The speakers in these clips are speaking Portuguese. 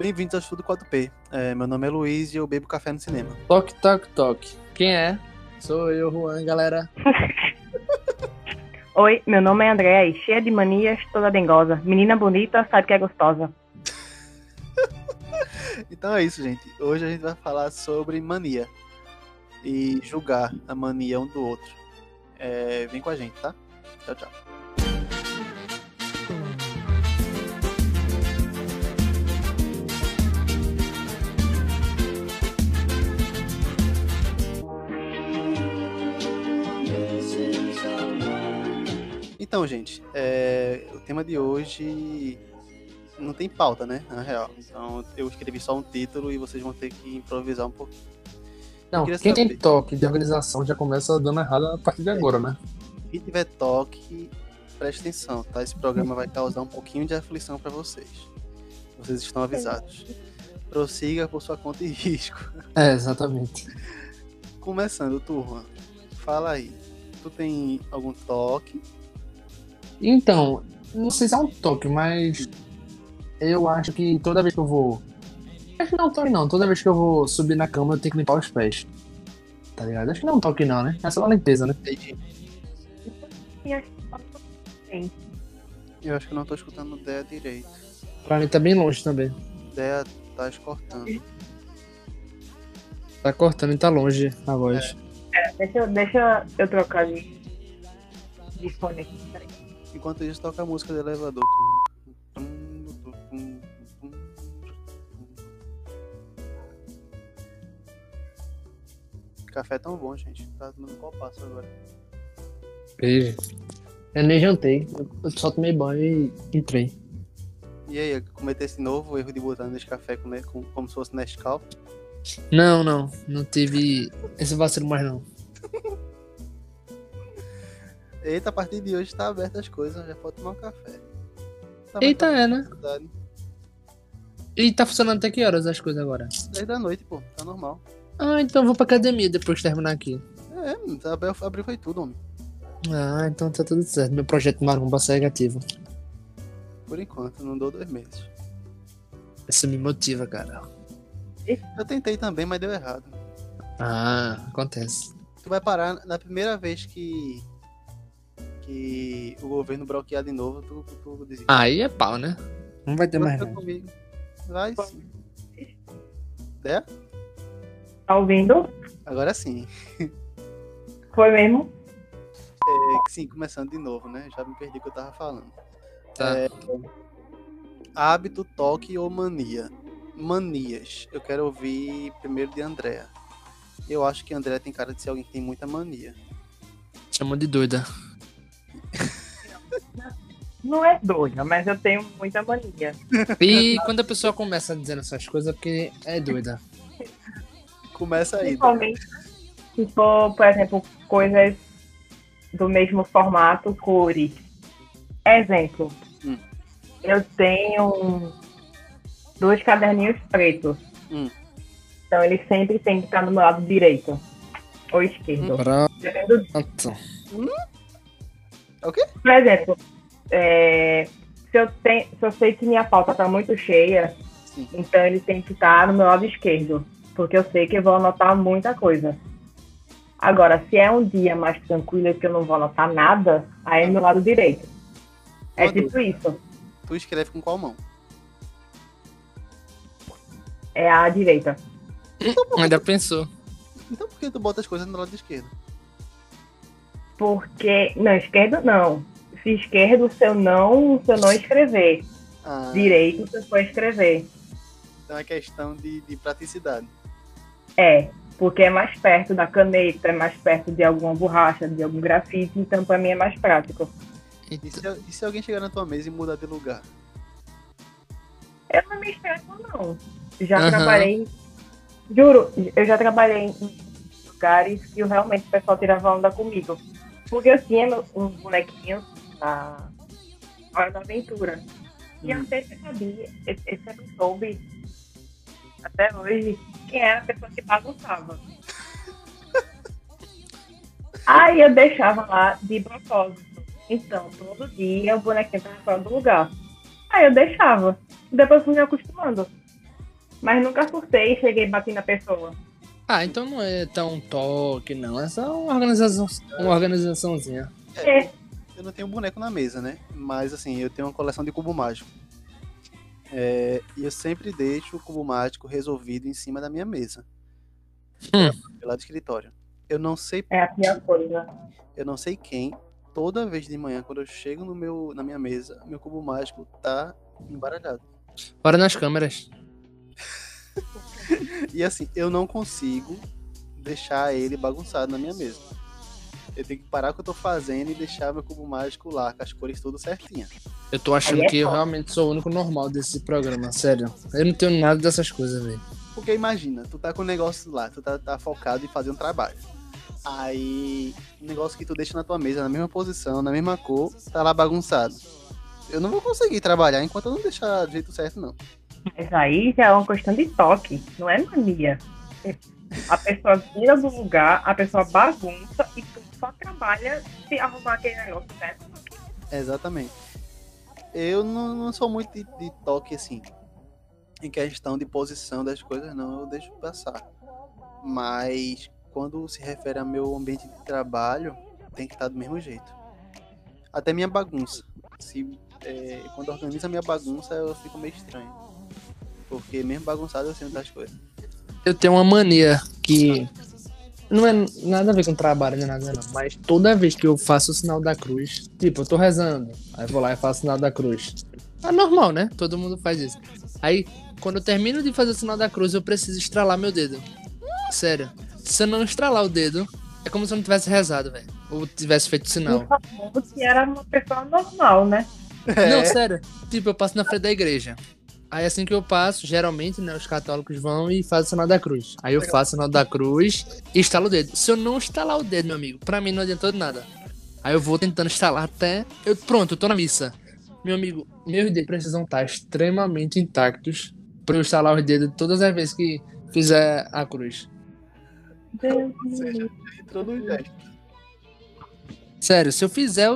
Bem-vindos ao Estudo 4P. É, meu nome é Luiz e eu bebo café no cinema. Toque, toque, toque. Quem é? Sou eu, Juan, galera. Oi, meu nome é Andréa e cheia de manias, toda dengosa. Menina bonita, sabe que é gostosa. Então é isso, gente. Hoje a gente vai falar sobre mania e julgar a mania um do outro. É, vem com a gente, tá? Tchau, tchau. Então, gente, é, o tema de hoje não tem pauta, né? Na real. Então eu escrevi só um título e vocês vão ter que improvisar um pouquinho. Não, quem tem saber. toque de organização já começa dando errado a partir de agora, né? Quem tiver toque, preste atenção, tá? Esse programa vai causar um pouquinho de aflição para vocês. Vocês estão avisados. Prossiga por sua conta e risco. É, exatamente. Começando, turma. Fala aí. Tu tem algum toque? Então, não sei se é um toque, mas eu acho que toda vez que eu vou. Acho que não é um toque não, toda vez que eu vou subir na cama eu tenho que limpar os pés. Tá ligado? Acho que não é um toque não, né? É só uma limpeza, né? Entendi. E acho que Eu acho que eu não tô escutando o Dea direito. Pra mim tá bem longe também. Dea tá escortando. Tá cortando e tá longe a voz. Deixa, eu- deixa eu trocar de, de fone aqui. Enquanto isso, toca a música do elevador. Café é tão bom, gente. Tá tomando qual passo agora? Beijo. Eu nem jantei. Eu só tomei banho e entrei. E aí, cometer esse novo erro de botar nesse café com, com, como se fosse Nescau? Não, não. Não tive esse vacilo mais não. Eita, a partir de hoje tá aberto as coisas, já pode tomar um café. Tá Eita, é, né? tranquilidade. E tá funcionando até que horas as coisas agora? 10 da noite, pô, tá normal. Ah, então vou pra academia depois de terminar aqui. É, tá abriu, abriu foi tudo, homem. Ah, então tá tudo certo. Meu projeto Maromba segue ativo. Por enquanto, não dou dois meses. Isso me motiva, cara. Eu tentei também, mas deu errado. Ah, acontece. Tu vai parar na primeira vez que. Que o governo bloquear de novo, tu, tu desiste. Aí é pau, né? Não vai ter mais comigo. Vai sim. É? Tá ouvindo? Agora sim. Foi mesmo? É, sim, começando de novo, né? Já me perdi o que eu tava falando. Tá. Hábito, toque ou mania? Manias. Eu quero ouvir primeiro de Andréa. Eu acho que Andréa tem cara de ser alguém que tem muita mania. Chamou de doida. Não é doida, mas eu tenho muita mania. E quando a pessoa começa dizendo essas coisas é porque é doida. Começa aí. Principalmente se for, por exemplo, coisas do mesmo formato, cores. Exemplo. Hum. Eu tenho dois caderninhos pretos. Hum. Então eles sempre têm que estar no meu lado direito. Ou esquerdo. Depende do Pronto. Por exemplo, é, se, eu tenho, se eu sei que minha pauta tá muito cheia, Sim. então ele tem que estar no meu lado esquerdo, porque eu sei que eu vou anotar muita coisa. Agora, se é um dia mais tranquilo e que eu não vou anotar nada, aí é no meu lado direito. É Uma tipo isso, Tu escreve com qual mão? é a direita. Ainda pensou. Então por que tu bota as coisas no lado esquerdo? Porque. Não, esquerdo não. Se esquerdo, se eu não, se eu não escrever. Ah, Direito, se eu for escrever. então é questão de, de praticidade. É, porque é mais perto da caneta, é mais perto de alguma borracha, de algum grafite, então pra mim é mais prático. E se, e se alguém chegar na tua mesa e mudar de lugar? Eu não me estresso, não. Já Aham. trabalhei. Juro, eu já trabalhei em lugares que eu realmente o pessoal tirava onda comigo. Porque eu tinha uns bonequinhos na Hora da Aventura. E eu Hum. sempre sabia, eu, eu sempre soube, até hoje, quem era a pessoa que bagunçava. Aí eu deixava lá de propósito. Então, todo dia o bonequinho tava fora do lugar. Aí eu deixava. Depois fui me acostumando. Mas nunca surtei e cheguei bati na pessoa. Ah, então não é tão toque, não. É só uma organização, uma organizaçãozinha. É. Eu não tenho boneco na mesa, né? Mas assim, eu tenho uma coleção de cubo mágico. É, e eu sempre deixo o cubo mágico resolvido em cima da minha mesa. Hum. Lá do escritório. Eu não sei, É a pior coisa. eu não sei quem, toda vez de manhã, quando eu chego no meu, na minha mesa, meu cubo mágico tá embaralhado. Bora nas câmeras. E assim, eu não consigo deixar ele bagunçado na minha mesa. Eu tenho que parar o que eu tô fazendo e deixar meu cubo mágico lá, com as cores tudo certinha. Eu tô achando é que eu realmente sou o único normal desse programa, sério. Eu não tenho nada dessas coisas, velho. Porque imagina, tu tá com o negócio lá, tu tá, tá focado em fazer um trabalho. Aí, o negócio que tu deixa na tua mesa, na mesma posição, na mesma cor, tá lá bagunçado. Eu não vou conseguir trabalhar enquanto eu não deixar do jeito certo, não. Mas aí já é uma questão de toque, não é mania. A pessoa tira do lugar, a pessoa bagunça e tu só trabalha se arrumar aquele negócio certo. Exatamente. Eu não, não sou muito de, de toque assim, em questão de posição das coisas, não, eu deixo passar. Mas quando se refere ao meu ambiente de trabalho, tem que estar do mesmo jeito. Até minha bagunça. Se, é, quando eu organizo a minha bagunça, eu fico meio estranho. Porque mesmo bagunçado eu sei onde tá as coisas. Eu tenho uma mania que. Não é nada a ver com trabalho, é nada, não. Mas toda vez que eu faço o sinal da cruz, tipo, eu tô rezando, aí eu vou lá e faço o sinal da cruz. É normal, né? Todo mundo faz isso. Aí, quando eu termino de fazer o sinal da cruz, eu preciso estralar meu dedo. Sério. Se eu não estralar o dedo, é como se eu não tivesse rezado, velho. Ou tivesse feito o sinal. Mundo que era uma pessoa normal, né? Não, sério. Tipo, eu passo na frente da igreja. Aí assim que eu passo, geralmente, né, os católicos vão e fazem o sinal da cruz. Aí eu faço o sinal da cruz e estalo o dedo. Se eu não estalar o dedo, meu amigo, pra mim não adiantou de nada. Aí eu vou tentando estalar até. Eu, pronto, eu tô na missa. Meu amigo, meus dedos precisam estar extremamente intactos pra eu estalar os dedos todas as vezes que fizer a cruz. Deus Ou seja, entrou no gesto. Sério, se eu fizer,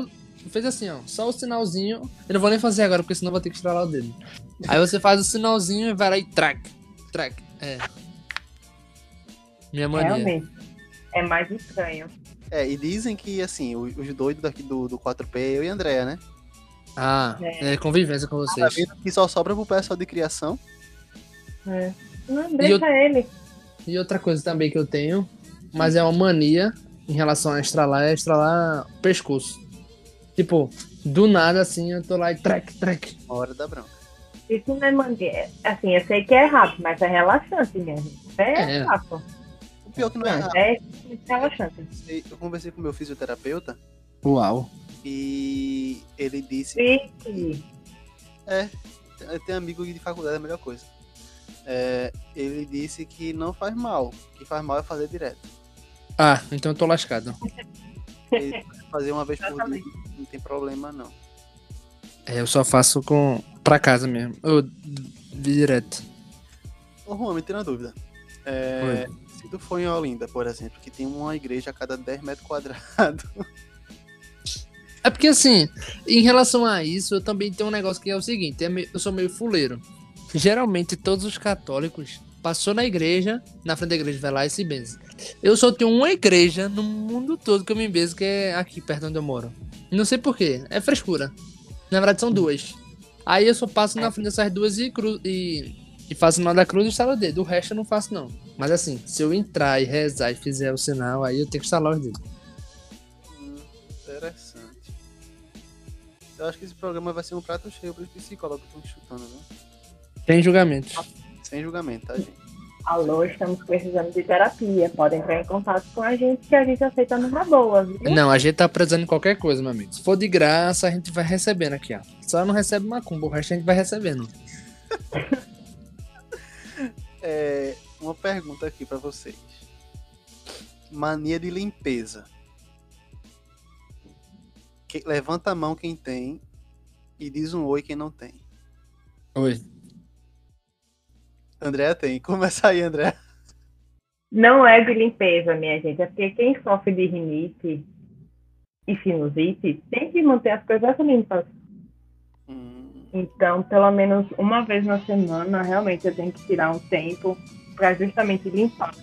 fez assim, ó, só o sinalzinho. Eu não vou nem fazer agora, porque senão eu vou ter que estralar o dedo. Aí você faz o sinalzinho e vai lá e track. Track. É. Minha mania. Realmente. É mais estranho. É, e dizem que, assim, os, os doidos daqui do, do 4P, eu e Andréa, né? Ah, é convivência com Tá vocês. vendo que só sobra pro pessoal de criação. É. Não, E deixa ele. E outra coisa também que eu tenho, mas é uma mania em relação a estralar, é estralar o pescoço. Tipo, do nada assim, eu tô lá e track. Uma hora da bronca. Isso não é mania. Assim, eu sei que é rápido, mas é relaxante mesmo. É, É. fácil. O pior que não é rápido. É relaxante. Eu conversei com meu fisioterapeuta Uau. e ele disse. É, ter amigo de faculdade é a melhor coisa. É, ele disse que não faz mal, que faz mal é fazer direto. Ah, então eu tô lascado. Ele fazer uma vez por dia tem problema não. É, eu só faço com pra casa mesmo. Eu direto. Ô Juan, me tira uma dúvida. É, se tu for em Olinda, por exemplo, que tem uma igreja a cada 10 metros quadrados, É porque assim, em relação a isso, eu também tenho um negócio que é o seguinte, é eu sou meio fuleiro. Geralmente todos os católicos passou na igreja, na frente da igreja vai lá e se benze. Eu só tenho uma igreja no mundo todo que eu me benzo, que é aqui perto onde eu moro. Não sei porquê, é frescura. Na verdade são duas. Aí eu só passo na frente dessas duas e, cru, e, e faço o sinal da cruz e estalo o dedo. O resto eu não faço não. Mas assim, se eu entrar e rezar e fizer o sinal, aí eu tenho que estalar os dedos. hum, interessante. Eu acho que esse programa vai ser um prato cheio para os psicólogos que estão chutando, viu? Tem julgamentos. Sem julgamento, tá, gente? Alô, estamos precisando de terapia. Podem entrar em contato com a gente que a gente aceita numa boa, viu? Não, a gente tá precisando de qualquer coisa, meu amigo. Se for de graça, a gente vai recebendo aqui, ó. Só não recebe macumba, o resto a gente vai recebendo. É, uma pergunta aqui para vocês. Mania de limpeza. Que- levanta a mão quem tem e diz um oi quem não tem. Oi. André tem. Começa aí, André. Não é de limpeza, minha gente. É porque quem sofre de rinite e sinusite tem que manter as coisas limpas. Hum, Então, pelo menos uma vez na semana, realmente eu tenho que tirar um tempo para justamente limpar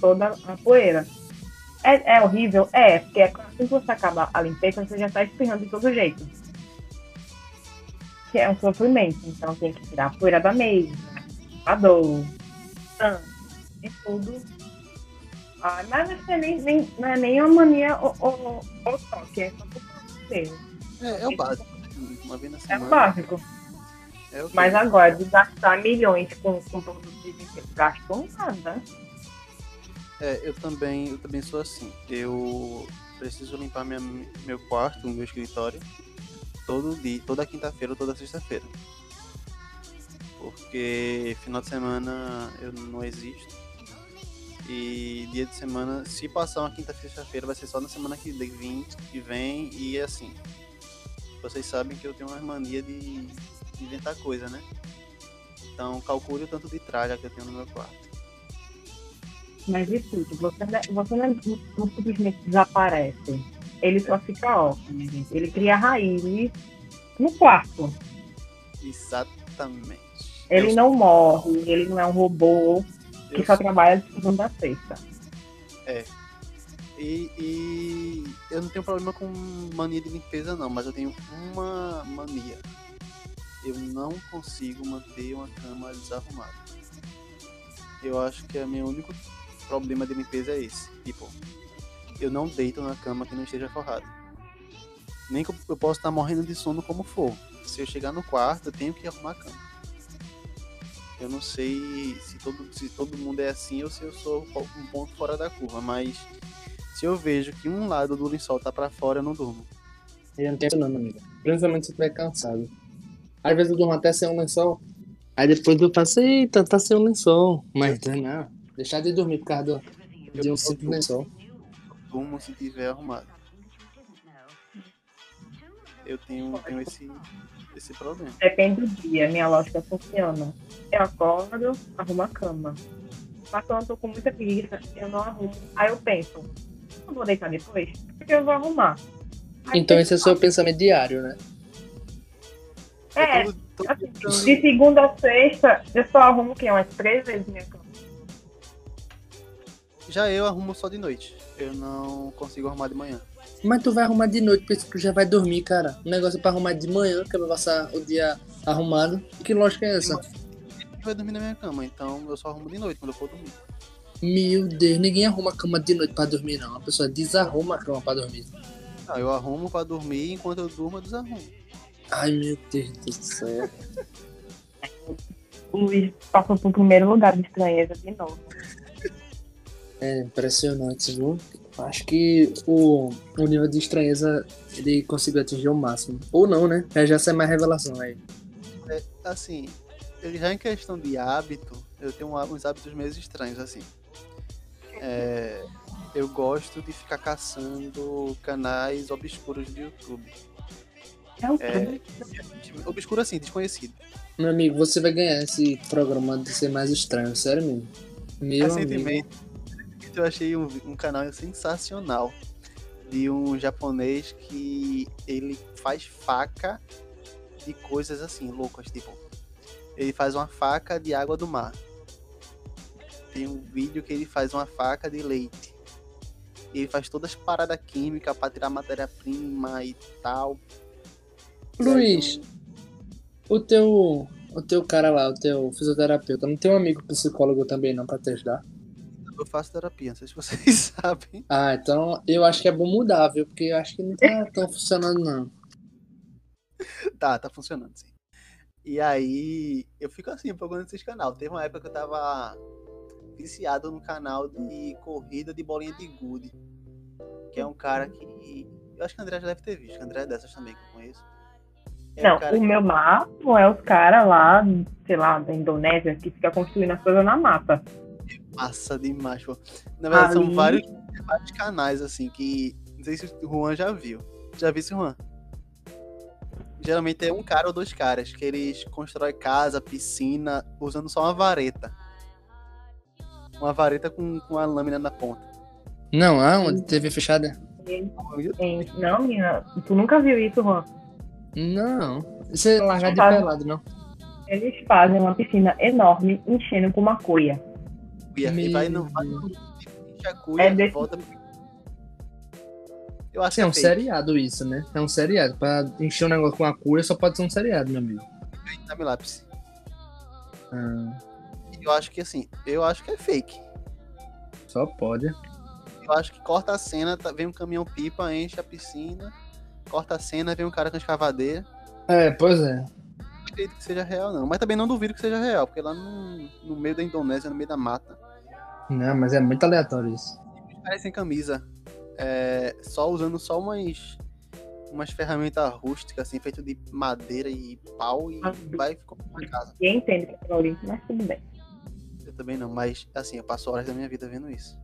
toda a poeira. É, é horrível? É, porque é assim que você acaba a limpeza, você já está espirrando de todo jeito. Que é um sofrimento. Então tem que tirar a poeira da mesa, a dor, e tudo. Ah, mas não é nem, nem, não é nem uma mania ou, ou, ou toque, é só por mesmo. É, é o básico. Uma vez na É semana. o básico. É o que- Mas agora, de gastar milhões com, com produtos de limpeza, gastou nada. É, eu também, eu também sou assim. Eu preciso limpar minha, meu quarto, meu escritório, todo dia, toda quinta-feira ou toda sexta-feira. Porque final de semana eu não existo. E dia de semana, se passar uma quinta sexta-feira, vai ser só na semana que vem, que vem e assim. Vocês sabem que eu tenho uma mania de, inventar coisa, né? Então calcule o tanto de tralha que eu tenho no meu quarto. Mas e tudo, você, não- você não, não simplesmente desaparece. Ele só fica ó, minha gente. Ele cria raízes no quarto. Exatamente. Ele não morre, ele não é um robô que eu só trabalha de segunda a sexta. E, e eu não tenho problema com mania de limpeza não, mas eu tenho uma mania. Eu não consigo manter uma cama desarrumada. Eu acho que o meu único problema de limpeza é esse. Tipo, eu não deito na cama que não esteja forrada. Nem que eu- eu possa estar morrendo de sono como for. Se eu chegar no quarto, eu tenho que arrumar a cama. Eu não sei se todo, se todo mundo é assim ou se eu sou um ponto fora da curva, mas se eu vejo que um lado do lençol tá pra fora, eu não durmo. Eu não tenho não, meu amigo. Principalmente se eu estiver cansado. Às vezes eu durmo até sem um lençol. Aí depois eu faço, eita, tá sem um lençol. Mas não, deixar de dormir por causa do, de um simples lençol. Durmo se tiver arrumado. Eu tenho, tenho esse, esse problema. Depende do dia, minha lógica funciona. Eu acordo, arrumo a cama. Mas quando eu tô com muita preguiça, eu não arrumo. Aí eu penso, não vou deitar depois? Porque eu vou arrumar. Aí Então esse é o seu pensamento diário, né? É, todo- todo- assim, de segunda a sexta, eu só arrumo o quê? Umas três vezes minha cama. Já eu arrumo só de noite. Eu não consigo arrumar de manhã. Mas tu vai arrumar de noite, porque tu já vai dormir, cara. O negócio é pra arrumar de manhã, que é pra passar o dia arrumado. Que lógica é essa? Vai dormir na minha cama, então eu só arrumo de noite quando eu for dormir. Meu Deus, ninguém arruma a cama de noite pra dormir, não. A pessoa desarruma a cama pra dormir. Não, eu arrumo pra dormir, enquanto eu durmo eu desarrumo. Ai, meu Deus do céu. O Luiz passou pro primeiro lugar de estranheza de novo. É impressionante, viu? Acho que o, o nível de estranheza ele conseguiu atingir o máximo. Ou não, né? Já já sai mais revelação aí. Assim, eu já em questão de hábito, eu tenho uns hábitos meio estranhos, assim. É, eu gosto de ficar caçando canais obscuros do YouTube. É o É, obscuro assim, desconhecido. Meu amigo, você vai ganhar esse programa de ser mais estranho, sério mesmo. Meu amigo. Eu achei um, um canal sensacional de um japonês que ele faz faca de coisas assim, loucas, tipo, ele faz uma faca de água do mar. Tem um vídeo que ele faz uma faca de leite. Ele faz todas as paradas químicas para tirar matéria-prima e tal. Luiz, o teu, o teu cara lá, o teu fisioterapeuta, não tem um amigo psicólogo também não pra te ajudar? Eu faço terapia, não sei se vocês sabem. Ah, então eu acho que é bom mudar, viu? Porque eu acho que não tá tão funcionando não. Tá, tá funcionando, sim. E aí, eu fico assim, procurando esses canal. Teve uma época que eu tava viciado no canal de corrida de bolinha de gude. Que é um cara que. Eu acho que o André já deve ter visto, que o André é dessas também que eu conheço. É Não, um o que meu máximo é os caras lá, sei lá, da Indonésia, que fica construindo as coisas na mata. Massa demais, pô. Na verdade, Ali- são vários, vários canais, assim, que. Não sei se o Juan já viu. Já viu esse Juan? Geralmente é um cara ou dois caras que eles constroem casa, piscina, usando só uma vareta. Uma vareta com, com a lâmina na ponta. Não, aonde? TV fechada? Não, menina, tu nunca viu isso, Juan? Não. Você largar de Faz- pelado, não? Eles fazem uma piscina enorme enchendo com uma cuia. Cuia, e vai no. Meu Vai no cuia, É desse volta. Eu acho é um que é fake, seriado isso, né? É um seriado. Pra encher um negócio com a cuia só pode ser um seriado, meu amigo. time lápis. Ah, Eu acho que assim, eu acho que é fake. só pode. Eu acho que corta a cena, tá- vem um caminhão pipa, enche a piscina, corta a cena, vem um cara com escavadeira. É, pois é. Não acredito que seja real, não. Mas também não duvido que seja real, porque lá no, no meio da Indonésia, no meio da mata, Não, mas é muito aleatório isso. caras sem camisa, é, só usando só umas, umas ferramentas rústicas, assim, feito de madeira e pau, e vai ficou uma casa. Ninguém entende que é terrorismo, mas tudo bem. Eu também não, mas assim, eu passo horas da minha vida vendo isso.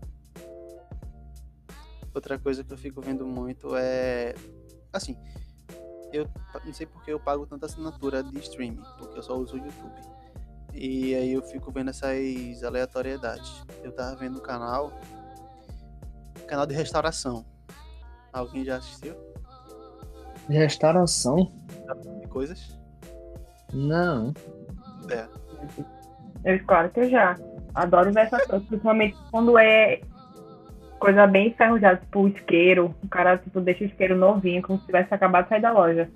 Outra coisa que eu fico vendo muito é. Assim, eu não sei porque eu pago tanta assinatura de streaming, porque eu só uso o YouTube. E aí eu fico vendo essas aleatoriedades. Eu tava vendo um canal. Canal de restauração. Alguém já assistiu? De restauração? De coisas? Não. É. Eu, claro que eu já. Adoro ver essas coisas, principalmente quando é coisa bem enferrujada, tipo o isqueiro. O cara tipo, deixa o isqueiro novinho, como se tivesse acabado de sair da loja.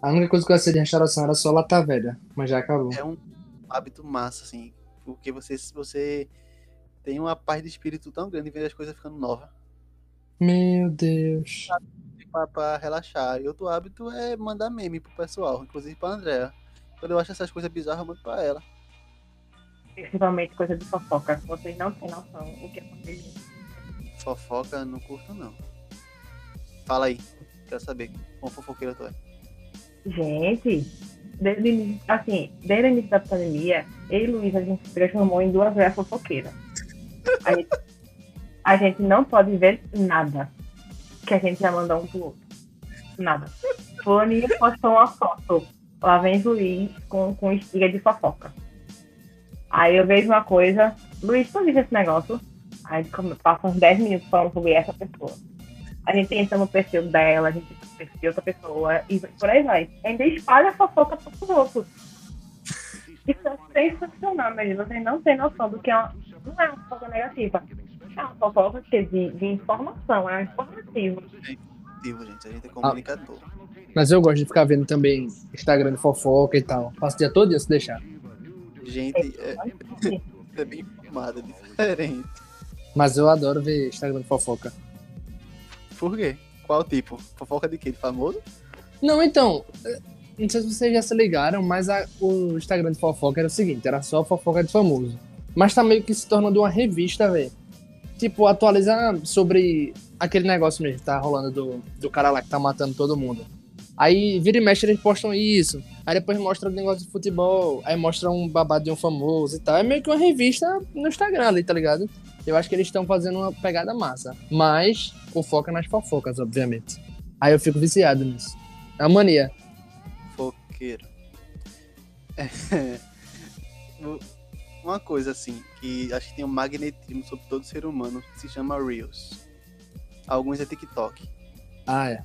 A única coisa que eu sei de restauração era só lata velha, mas já acabou. É um hábito massa, assim. Porque você, você tem uma paz de espírito tão grande em ver as coisas ficando novas. Meu Deus. pra, pra relaxar. E outro hábito é mandar meme pro pessoal, inclusive pra Andrea. Quando eu acho essas coisas bizarras, eu mando pra ela. Principalmente coisa de fofoca. Vocês não têm noção o que é. Fofoca, não curto não. Fala aí, quero saber quão fofoqueira tu é. Gente, desde, assim, desde o início da pandemia, eu e Luiz, a gente se transformou em duas velhas fofoqueiras. A gente, a gente não pode ver nada que a gente já mandou um pro outro. Nada. Fulaninho postou uma foto. Lá vem Luiz com, com estiga de fofoca. Aí eu vejo uma coisa, Luiz, tu esse negócio? Aí como- passa uns 10 minutos falando sobre essa pessoa. A gente entra no perfil dela, a gente entra no perfil de outra pessoa e por aí vai. Ainda espalha a fofoca para os outros. Isso é sensacional, mas vocês não têm noção do que é uma. Não é uma fofoca negativa. É uma fofoca que de, de informação, é informativo. Digo, gente, a gente é comunicador. Mas eu gosto de ficar vendo também Instagram de fofoca e tal. Passo o dia todo dia se deixar. Gente, é, é bem informada, diferente. Mas eu adoro ver Instagram de fofoca. Por quê? Qual tipo? Fofoca de quê? De famoso? Não, então. eh, Não sei se vocês já se ligaram, mas a- o Instagram de fofoca era o seguinte: era só fofoca de famoso. Mas tá meio que se tornando uma revista, velho. Tipo, atualizar sobre aquele negócio mesmo que tá rolando do, do cara lá que tá matando todo mundo. Aí vira e mexe eles postam isso. Aí depois mostra o negócio de futebol. Aí mostra um babado de um famoso e tal. É meio que uma revista no Instagram ali, tá ligado? Eu acho que eles estão fazendo uma pegada massa. Mas fofoca nas fofocas, obviamente. Aí eu fico viciado nisso. É uma mania. Fofoqueiro. É. Uma coisa assim, que acho que tem um magnetismo sobre todo ser humano, que se chama Reels. Alguns é TikTok. Ah, é.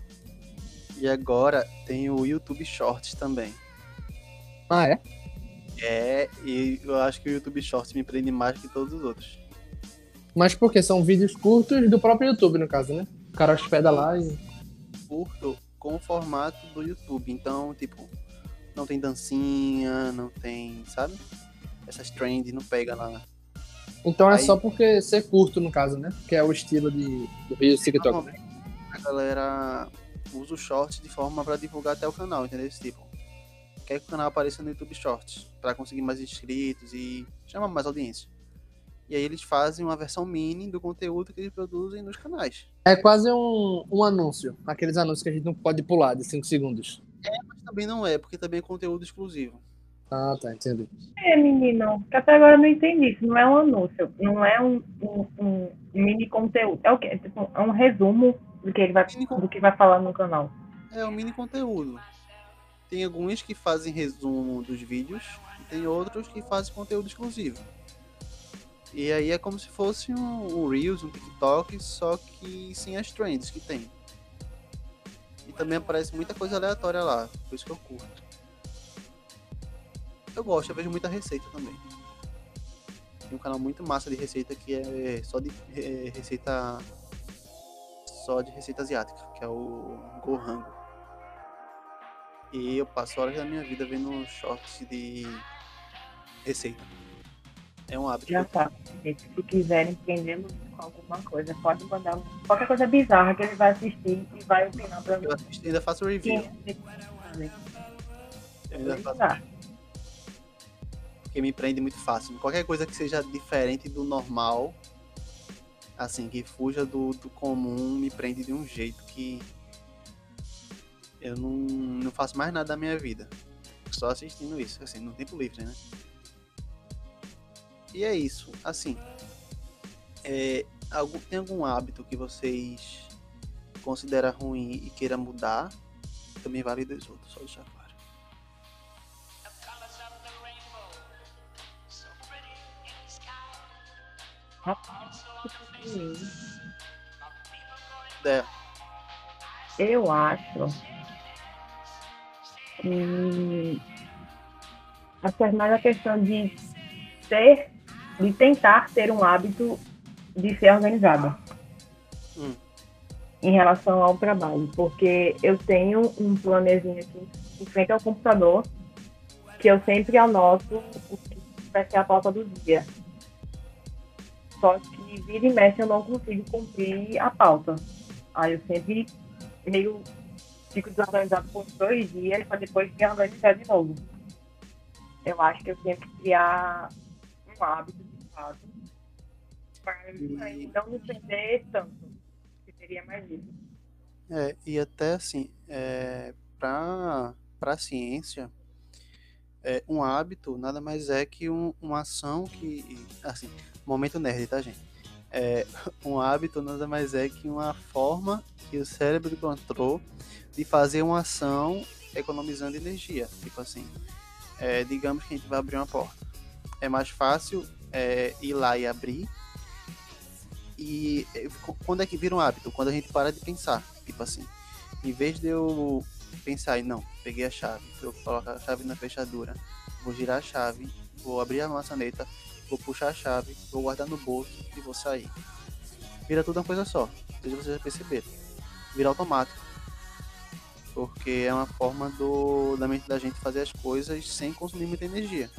E agora tem o YouTube Shorts também. Ah, é? É, e eu acho que o YouTube Shorts me prende mais que todos os outros. Mas porque são vídeos curtos do próprio YouTube, no caso, né? O cara hospeda lá e. Curto com o formato do YouTube. Então, tipo, não tem dancinha, não tem, sabe? Essas trends não pega lá. Então é Aí- só porque ser curto, no caso, né? Que é o estilo de, do Rio TikTok. Normalmente, a galera usa o Shorts de forma pra divulgar até o canal, entendeu? Tipo, quer que o canal apareça no YouTube Shorts pra conseguir mais inscritos e chamar mais audiência. E aí eles fazem uma versão mini do conteúdo que eles produzem nos canais. É quase um, um anúncio. Aqueles anúncios que a gente não pode pular de 5 segundos. Mas também não é, porque também é conteúdo exclusivo. Ah, tá, entendi. É, menino, que até agora eu não entendi isso. Não é um anúncio, não é um, um, um mini conteúdo. É o quê? Tipo, é um resumo do que ele vai, Mini do que vai falar no canal. É um mini conteúdo. Tem alguns que fazem resumo dos vídeos e tem outros que fazem conteúdo exclusivo. E aí é como se fosse um, um Reels, um TikTok, só que sem as trends que tem. E também aparece muita coisa aleatória lá, por isso que eu curto. eu gosto, eu vejo muita receita também. Tem um canal muito massa de receita que é só de é, receita. Só de receita asiática, que é o Gohango. E eu passo horas da minha vida vendo shorts de receita. É um hábito. Já tá. Gente, se quiserem aprender com alguma coisa, pode mandar qualquer coisa bizarra que ele vai assistir e vai opinar pra mim. Eu assisto, ainda faço review. Sim, Eu ainda faço porque me prende muito fácil. Qualquer coisa que seja diferente do normal, assim, que fuja do, do comum, me prende de um jeito que eu não, não faço mais nada da minha vida. Só assistindo isso, assim, no tempo livre, né? E é isso, assim. É, algum, tem algum hábito que vocês consideram ruim e queira mudar? Também vale dos outros, só deixar claro. É. Eu acho que mais a questão de ter, de tentar ter um hábito de ser organizada Hum. em relação ao trabalho, porque eu tenho um planezinho aqui em frente ao computador que eu sempre anoto o que vai ser a pauta do dia. Só que vira e mexe eu não consigo cumprir a pauta. Aí eu sempre meio fico desorganizado por dois dias para depois me organizar de novo. Eu acho que eu tenho que criar um hábito de fato para E- não me perder tanto. Que seria mais isso. É, e até assim, é, para a ciência, é, um hábito nada mais é que um- uma ação que. Assim, momento nerd, tá, gente? É, um hábito nada mais é que uma forma que o cérebro encontrou de fazer uma ação economizando energia. Tipo assim, é, digamos que a gente vai abrir uma porta. É mais fácil é, ir lá e abrir. E é, qu- quando é que vira um hábito? Quando a gente para de pensar. Tipo assim, em vez de eu pensar, e não, peguei a chave, eu coloco a chave na fechadura, vou girar a chave, vou abrir a maçaneta, vou puxar a chave, vou guardar no bolso e vou sair. Vira tudo uma coisa só. Se vocês já perceberam. Vira automático. Porque é uma forma do, da mente da gente fazer as coisas sem consumir muita energia.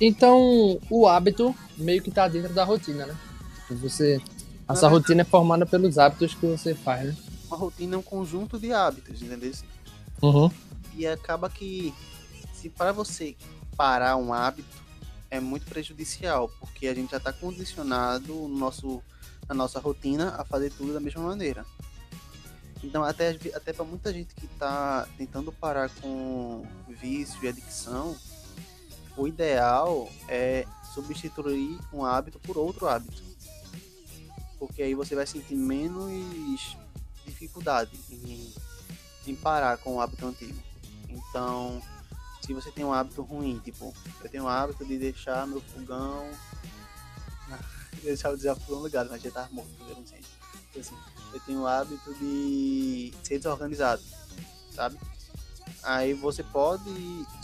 Então, o hábito meio que tá dentro da rotina, né? Tipo, Você, a sua rotina é formada pelos hábitos que você faz, né? Uma rotina é um conjunto de hábitos, entendeu? Uhum. E acaba que se para você parar um hábito é muito prejudicial, porque a gente já está condicionado no nosso, na nossa rotina a fazer tudo da mesma maneira. Então até, até para muita gente que está tentando parar com vício e adicção, o ideal é substituir um hábito por outro hábito. Porque aí você vai sentir menos dificuldade em, em parar com o hábito antigo. Então, se você tem um hábito ruim, tipo, eu tenho o hábito de deixar meu fogão. deixar o desafio ligado, mas já tá morto, eu não sei. Então, assim, eu tenho o hábito de ser desorganizado, sabe? Aí você pode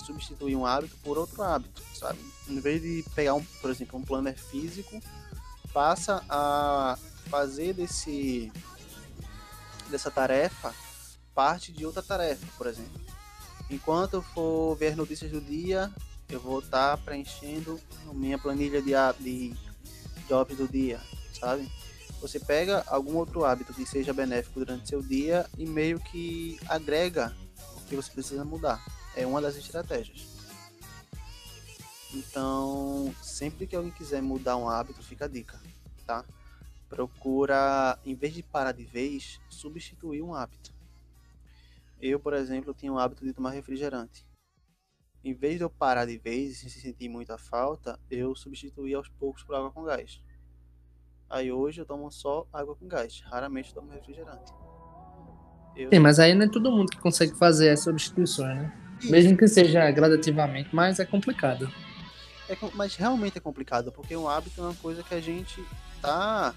substituir um hábito por outro hábito, sabe? Em vez de pegar, um, por exemplo, um planner físico, passa a fazer desse dessa tarefa parte de outra tarefa, por exemplo. Enquanto eu for ver as notícias do dia, eu vou estar preenchendo a minha planilha de, de jobs do dia, sabe? Você pega algum outro hábito que seja benéfico durante seu dia e meio que agrega que você precisa mudar. É uma das estratégias. Então, sempre que alguém quiser mudar um hábito, fica a dica, tá? Procura, em vez de parar de vez, substituir um hábito. Eu, por exemplo, tinha o hábito de tomar refrigerante. Em vez de eu parar de vez e sentir muita falta, eu substituí aos poucos por água com gás. Aí hoje eu tomo só água com gás, raramente tomo refrigerante. Eu- Sim, mas aí não é todo mundo que consegue fazer as substituições, né? Mesmo que seja gradativamente, mas é complicado. É mas realmente é complicado, porque um hábito é uma coisa que a gente tá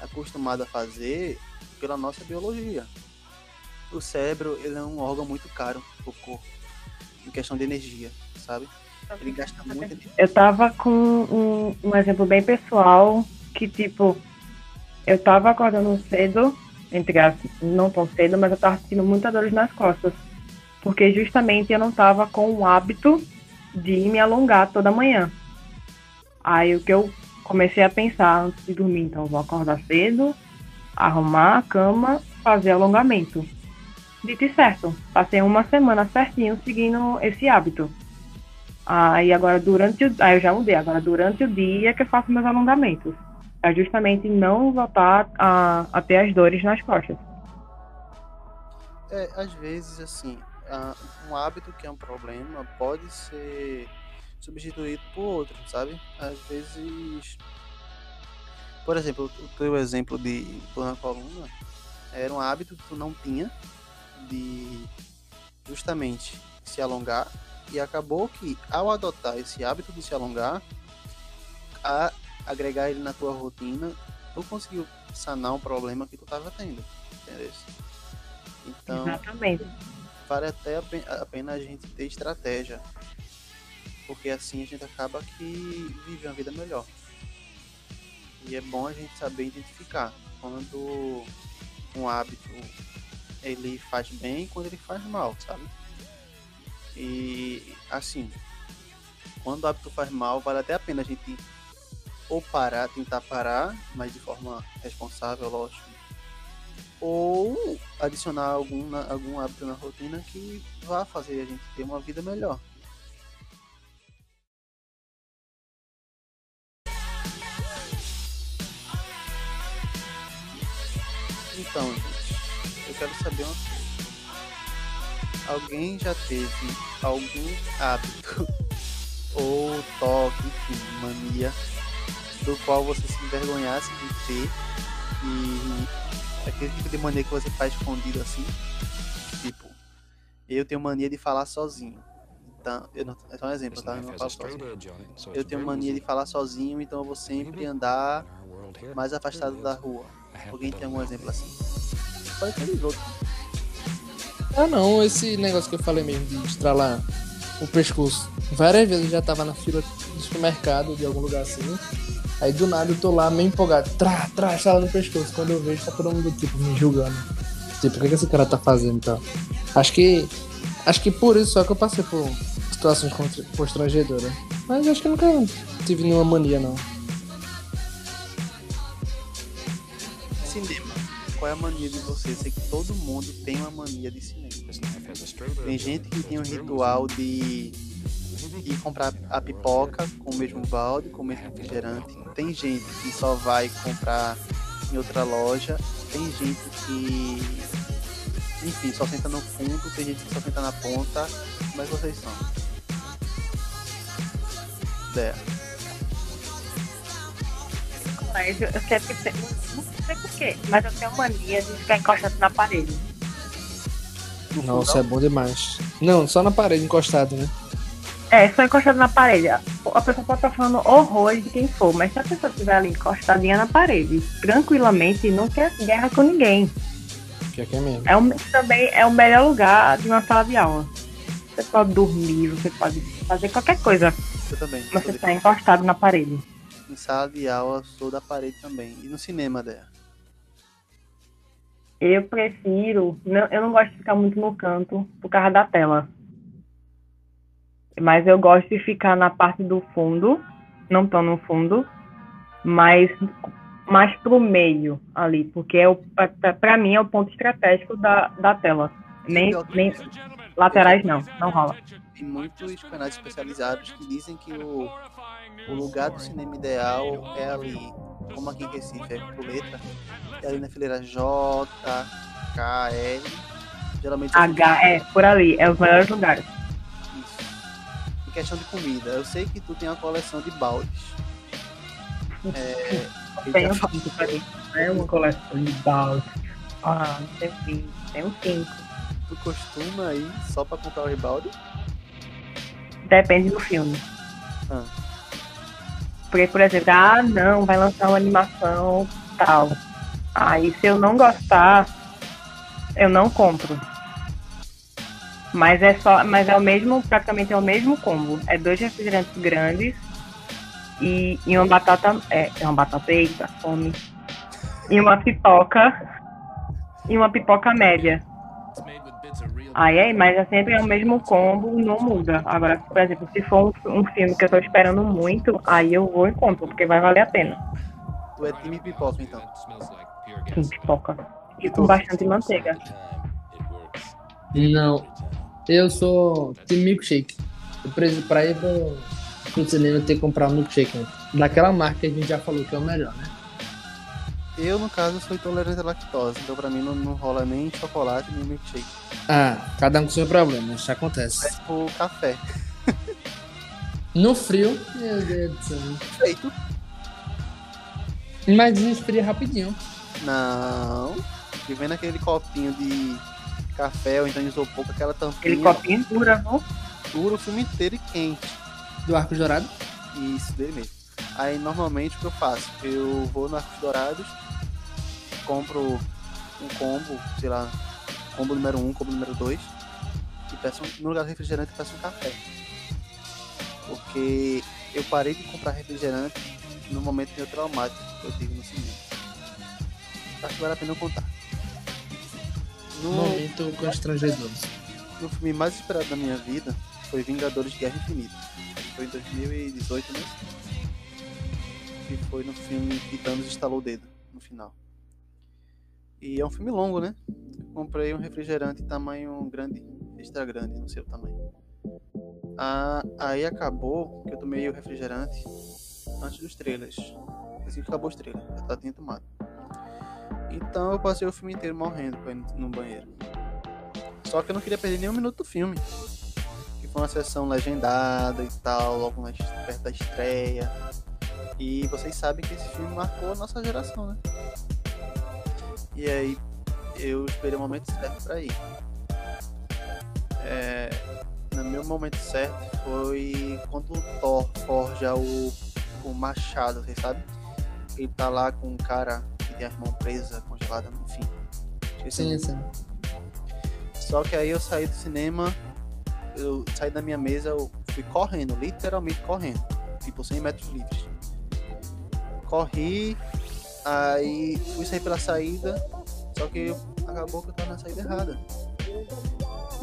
acostumado a fazer pela nossa biologia. O cérebro, ele é um órgão muito caro pro corpo, em questão de energia, sabe? Ele gasta energia. Eu tava com um, um exemplo bem pessoal, que tipo, eu tava acordando cedo, entre não tão cedo, mas eu tava sentindo muita dores nas costas. Porque justamente eu não tava com o hábito de me alongar toda manhã. Aí o que eu comecei a pensar antes de dormir, então vou acordar cedo, arrumar a cama, fazer alongamento. Dito e certo, passei uma semana certinho seguindo esse hábito. Aí agora durante o. Aí eu já mudei, agora durante o dia que eu faço meus alongamentos. É justamente não voltar a, a ter as dores nas costas. É, às vezes, assim, um hábito que é um problema pode ser substituído por outro, sabe? Às vezes. Por exemplo, o teu exemplo de dor na coluna era um hábito que tu não tinha de justamente se alongar e acabou que ao adotar esse hábito de se alongar, a agregar ele na tua rotina, tu conseguiu sanar um problema que tu estava tendo, entendeu? Então, Exatamente. vale até a pe- a pena a gente ter estratégia, porque assim a gente acaba que vive uma vida melhor. E é bom a gente saber identificar quando um hábito ele faz bem e quando ele faz mal, sabe? E assim, quando o hábito faz mal, vale até a pena a gente ou parar, tentar parar, mas de forma responsável, lógico. Ou adicionar algum, algum hábito na rotina que vá fazer a gente ter uma vida melhor. Então, gente, eu quero saber uma coisa. Alguém já teve algum hábito ou toque, enfim, mania, do qual você se envergonhasse de ter e aquele tipo de mania que você faz escondido assim? Tipo, eu tenho mania de falar sozinho. Então, eu não, é só um exemplo, tá? Eu não falo sozinho. Eu tenho mania de falar sozinho, então eu vou sempre andar mais afastado da rua. Alguém tem algum exemplo assim? Pode ter os outros. Ah não, esse negócio que eu falei mesmo de estralar o pescoço. Várias vezes eu já tava na fila do supermercado, de algum lugar assim. Aí do nada eu tô lá meio empolgado, trá, trá, estralando no pescoço. Quando eu vejo, tá todo mundo tipo me julgando. Tipo, o que, que esse cara tá fazendo e tal. Acho que. Acho que por isso só que eu passei por situações constrangedoras. Mas acho que eu nunca tive nenhuma mania não. Cinema. Qual é a mania de você? Eu sei que todo mundo tem uma mania de cinema. Tem gente que tem um ritual de ir comprar a pipoca com o mesmo balde, com o mesmo refrigerante. Tem gente que só vai comprar em outra loja. Tem gente que, enfim, só senta no fundo. Tem gente que só senta na ponta. Como é que vocês são? Ideia. Mas eu, sempre não sei porquê, mas eu tenho mania de ficar encostado na parede. Nossa, é bom demais. Não, só na parede encostado, né? É, só encostado na parede. A pessoa pode estar falando horrores de quem for, mas se a pessoa estiver ali encostadinha na parede, tranquilamente, não quer guerra com ninguém. Que é mesmo. É um, também é o melhor lugar de uma sala de aula. Você pode dormir, você pode fazer qualquer coisa, Eu também. mas você está encostado na parede. Em sala de aula, sou da parede também. E no cinema, Dea? Eu prefiro. Não, eu não gosto de ficar muito no canto por causa da tela. Mas eu gosto de ficar na parte do fundo. Não tão no fundo. Mas mais pro meio ali. Porque é pra- pra mim é o ponto estratégico da, da tela. Nem, nem laterais não. Não rola. Tem muitos canais especializados que dizem que o, o lugar do cinema ideal é ali, como aqui em Recife, é Coleta, é ali na fileira J, K, L. Geralmente é H, é, por ali. É os melhores lugares. Questão de comida, eu sei que tu tem uma coleção de baldes. É, Tenho cinco mim. É uma coleção de baldes. Ah, não tem cinco. Tenho cinco. tu costuma ir só pra comprar os baldes? Depende do filme. Ah. Porque, por exemplo, ah, não, vai lançar uma animação tal. Aí, se eu não gostar, eu não compro. Mas é só, mas é o mesmo, praticamente é o mesmo combo. É dois refrigerantes grandes e, e uma batata, é, é uma batata, eita, fome. E uma pipoca e uma pipoca média. Aí, aí, mas é sempre é o mesmo combo, não muda. Agora, por exemplo, se for um, um filme que eu tô esperando muito, aí eu vou e compro, porque vai valer a pena. Tu é time pipoca, então. Sim, pipoca. E com bastante manteiga. Não. Eu sou time milkshake. Eu preciso pra ir pro, pro cinema ter que comprar um milkshake. né? Daquela marca que a gente já falou que é o melhor, né? Eu, no caso, sou intolerante à lactose, então pra mim não, não rola nem chocolate nem milkshake. Ah, cada um com seu problema, isso acontece. Mas o café. No frio, meu Deus do céu. Feito. Mas desesfria rapidinho. Não. E vendo aquele copinho de café ou então isopor com aquela tampinha. Aquele copinho dura, não? Dura o filme inteiro e quente. Do arco dourado. Isso, dele mesmo. Aí normalmente o que eu faço? Eu vou no Arcos Dourados, compro um combo, sei lá, combo número 1, um, combo número 2, e peço um, no lugar do refrigerante peço um café. Porque eu parei de comprar refrigerante no momento meio traumático que eu tive no cinema. Acho que vale a pena eu contar. No, Momento constrangedor. no filme mais esperado da minha vida foi Vingadores de Guerra Infinita. Foi em 2018 mesmo. Que foi no filme que Thanos estalou o dedo no final. E é um filme longo, né? Eu comprei um refrigerante tamanho grande, extra grande, não sei o tamanho. Ah, aí acabou que eu tomei o refrigerante antes dos trailers. Assim que acabou os trailers, eu já tinha tomado. Então eu passei o filme inteiro morrendo no- banheiro. Só que eu não queria perder nenhum minuto do filme. Que foi uma sessão legendada e tal, logo perto da estreia. E vocês sabem que esse filme marcou a nossa geração, né? E aí eu esperei o momento certo pra ir. É, no meu momento certo foi quando o Thor forja o, o machado, vocês sabem? Ele tá lá com um cara tem as mãos presas, congeladas, enfim. O Sim, sim. Só que aí eu saí do cinema, eu saí da minha mesa, eu fui correndo, literalmente correndo. Tipo 100 metros livres. Corri, aí fui sair pela saída, só que acabou que eu tava na saída errada.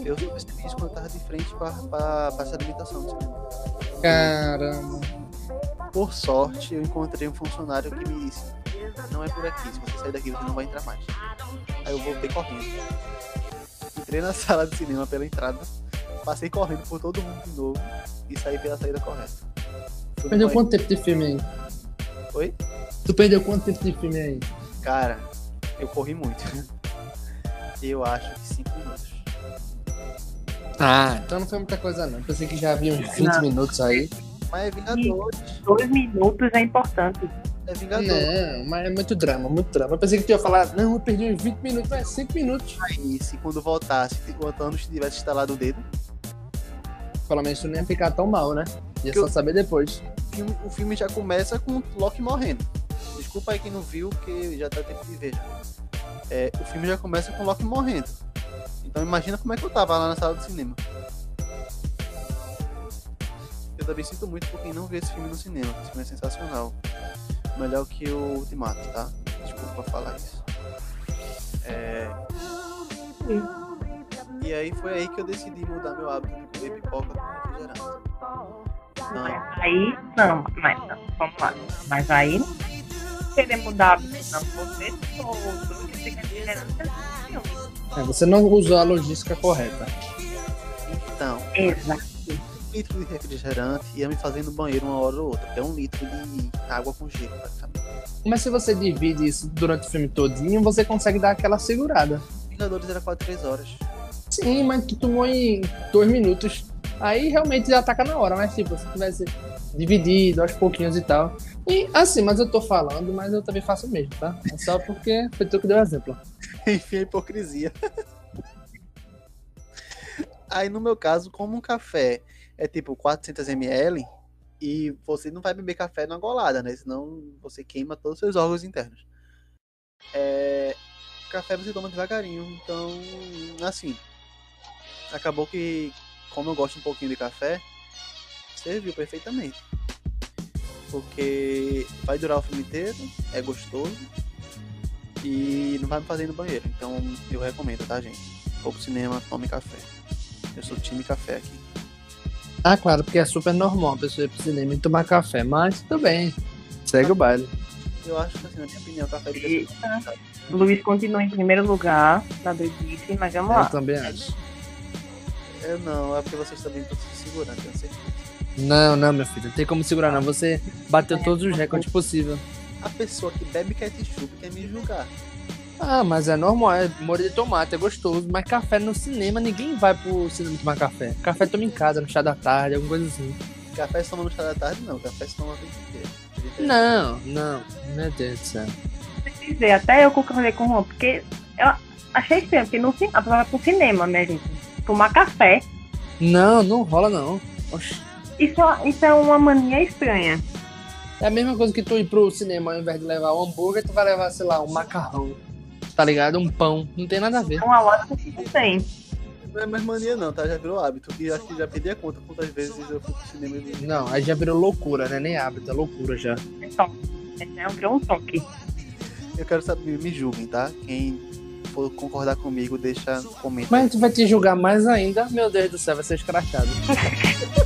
Eu percebi isso quando eu tava de frente pra, pra, pra essa limitação do cinema. Caramba. Por sorte, eu encontrei um funcionário que me disse: Não é por aqui, se você sair daqui você não vai entrar mais. Aí eu voltei correndo. Entrei na sala de cinema pela entrada, passei correndo por todo mundo de novo e saí pela saída correta. No Perdeu quanto tempo de filme aí? Oi? Tu perdeu quanto tempo de filme aí? Cara, eu corri muito. Eu acho que 5 minutos. Ah, então não foi muita coisa não. Pensei que já havia uns 20 Não. minutos aí. Mas é Vingadores. Dois minutos é importante. É Vingadores. Não, mas é muito drama, muito drama. Eu pensei que tu ia falar, não, eu perdi uns 20 minutos, mas 5 minutos. Aí, se quando voltasse, o Thanos tivesse instalado o dedo, Pelo menos tu não ia ficar tão mal, né? Ia Que só eu- saber depois. o filme, o filme já começa com o Loki morrendo. Desculpa aí quem não viu, porque já dá tempo de ver. É, o filme já começa com o Loki morrendo. Então imagina como é que eu tava lá na sala do cinema. Eu também sinto muito por quem não vê esse filme no cinema. Esse filme é sensacional. Melhor que o Ultimato, tá? Desculpa falar isso. É... E aí foi aí que eu decidi mudar meu hábito de comer pipoca com refrigerante. Não, aí, não, mas não, vamos lá. Mas aí, não querer mudar, não, você todo que fica gerando É, você não usou a logística correta. então, Exato. Litro de refrigerante ia me fazer no banheiro uma hora ou outra. Até um litro de água com gelo, praticamente. Mas se você divide isso durante o filme todinho, você consegue dar aquela segurada. Vingadores era quase 3 horas. Sim, mas tu tomou em dois minutos. Aí realmente já ataca na hora, mas tipo, se tivesse dividido aos pouquinhos e tal. E assim, mas eu tô falando, mas eu também faço o mesmo, tá? É só porque foi tu que deu exemplo. Enfim, a hipocrisia. Aí no meu caso, como um café é tipo 400ml e você não vai beber café na golada, né? Senão você queima todos os seus órgãos internos. É... Café você toma devagarinho, então assim. acabou que, como eu gosto um pouquinho de café, serviu perfeitamente. Porque vai durar o filme inteiro, é gostoso e não vai me fazer no banheiro. Então eu recomendo, tá, gente? Vou pro cinema, tome café. Eu sou time café aqui. Ah, claro, porque é super normal a pessoa ir pro cinema e tomar café, mas tudo bem. Segue o baile. Eu acho que, assim, na minha opinião, café de. Luiz continua em primeiro lugar na doidice, mas vamos Eu lá. também acho. Eu não, é porque vocês também estão se segurando, tenho certeza. Não, não, meu filho, não tem como segurar não. Você bateu todos os recordes possíveis. A pessoa que bebe ketchup quer me julgar. Ah, mas é normal, é molho de tomate, é gostoso. Mas café no cinema, ninguém vai pro cinema tomar café. Café toma em casa, no chá da tarde, alguma coisa assim. Café se toma no chá da tarde, não. Café se toma a vida inteira. Não, não, meu Deus do céu. Quer dizer, até eu concordei com o Juan, porque eu achei estranho, porque no cinema, a pessoa vai pro cinema, né, gente? Tomar café. Não, não rola não. Oxi. Isso, isso é uma mania estranha. É a mesma coisa que tu ir pro cinema, ao invés de levar um hambúrguer, tu vai levar, sei lá, um macarrão. Tá ligado? Um pão. Não tem nada a ver. É uma lógica que não tem. Não é mais mania, não, tá? Já virou hábito. E acho que já perdi a conta quantas vezes eu fui pro cinema e vi. Não, aí já virou loucura, né? Nem hábito, é loucura já. É toque. É, virou um toque. Eu quero saber, me julguem, tá? Quem for concordar comigo, deixa um comentário. Mas tu vai te julgar mais ainda, meu Deus do céu, vai ser escrachado.